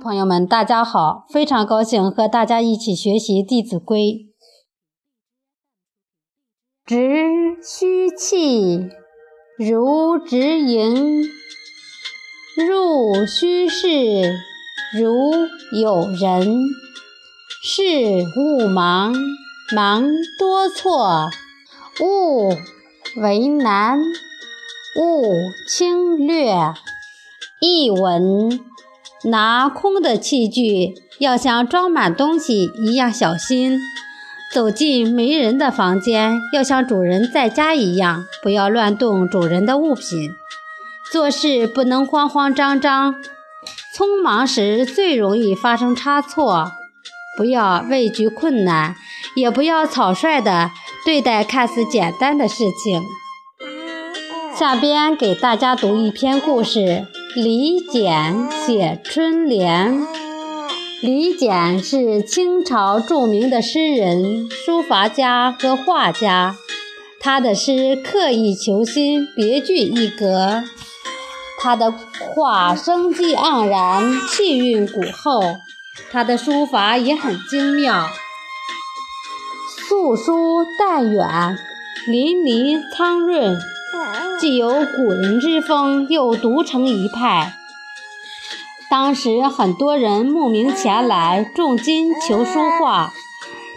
朋友们，大家好！非常高兴和大家一起学习《弟子规》。直虚气，如直盈；入虚室，如有人。事勿忙，忙多错；勿为难，勿轻略。译文。拿空的器具要像装满东西一样小心，走进没人的房间要像主人在家一样，不要乱动主人的物品。做事不能慌慌张张，匆忙时最容易发生差错。不要畏惧困难，也不要草率地对待看似简单的事情。下边给大家读一篇故事。李简写春联。李简是清朝著名的诗人、书法家和画家。他的诗刻意求新，别具一格；他的画生机盎然，气韵古厚；他的书法也很精妙，素疏淡远，淋漓苍润。既有古人之风，又独成一派。当时很多人慕名前来，重金求书画，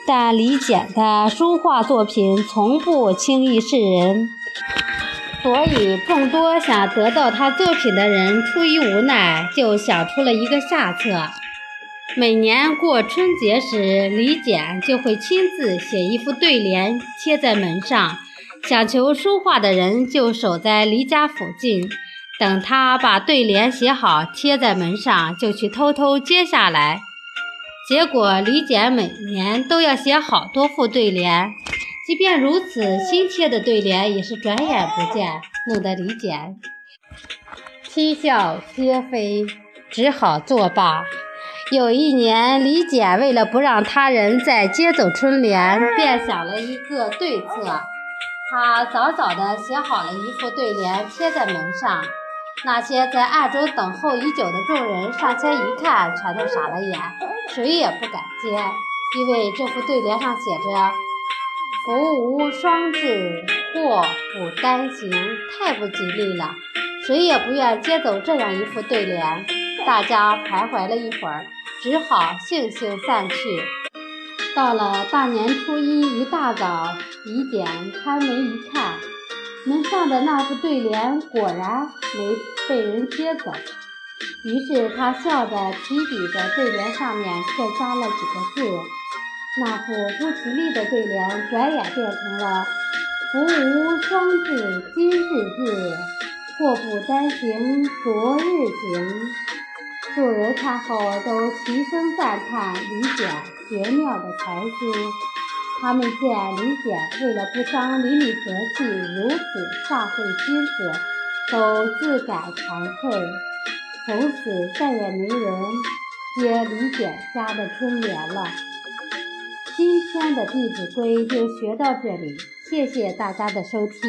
但李简的书画作品从不轻易示人，所以众多想得到他作品的人出于无奈，就想出了一个下策。每年过春节时，李简就会亲自写一副对联，贴在门上。想求书画的人就守在离家附近，等他把对联写好贴在门上，就去偷偷接下来。结果李简每年都要写好多副对联，即便如此，新贴的对联也是转眼不见，弄得李简啼笑皆非，只好作罢。有一年，李简为了不让他人再接走春联，便想了一个对策。他早早地写好了一副对联，贴在门上。那些在暗中等候已久的众人上前一看，全都傻了眼，谁也不敢接，因为这副对联上写着“福无双至，祸不单行”，太不吉利了，谁也不愿接走这样一副对联。大家徘徊了一会儿，只好悻悻散去。到了大年初一一大早。李简开门一看，门上的那副对联果然没被人接走。于是他笑着提笔在对联上面刻下了几个字。那副不吉利的对联转眼变成了“福无双至今日至，祸不单行昨日行”。众人看后都齐声赞叹李简绝妙的才思。他们见李简为了不伤邻里和气，如此煞费心思，都自感惭愧。从此再也没人接李简家的春联了。今天的《弟子规》就学到这里，谢谢大家的收听。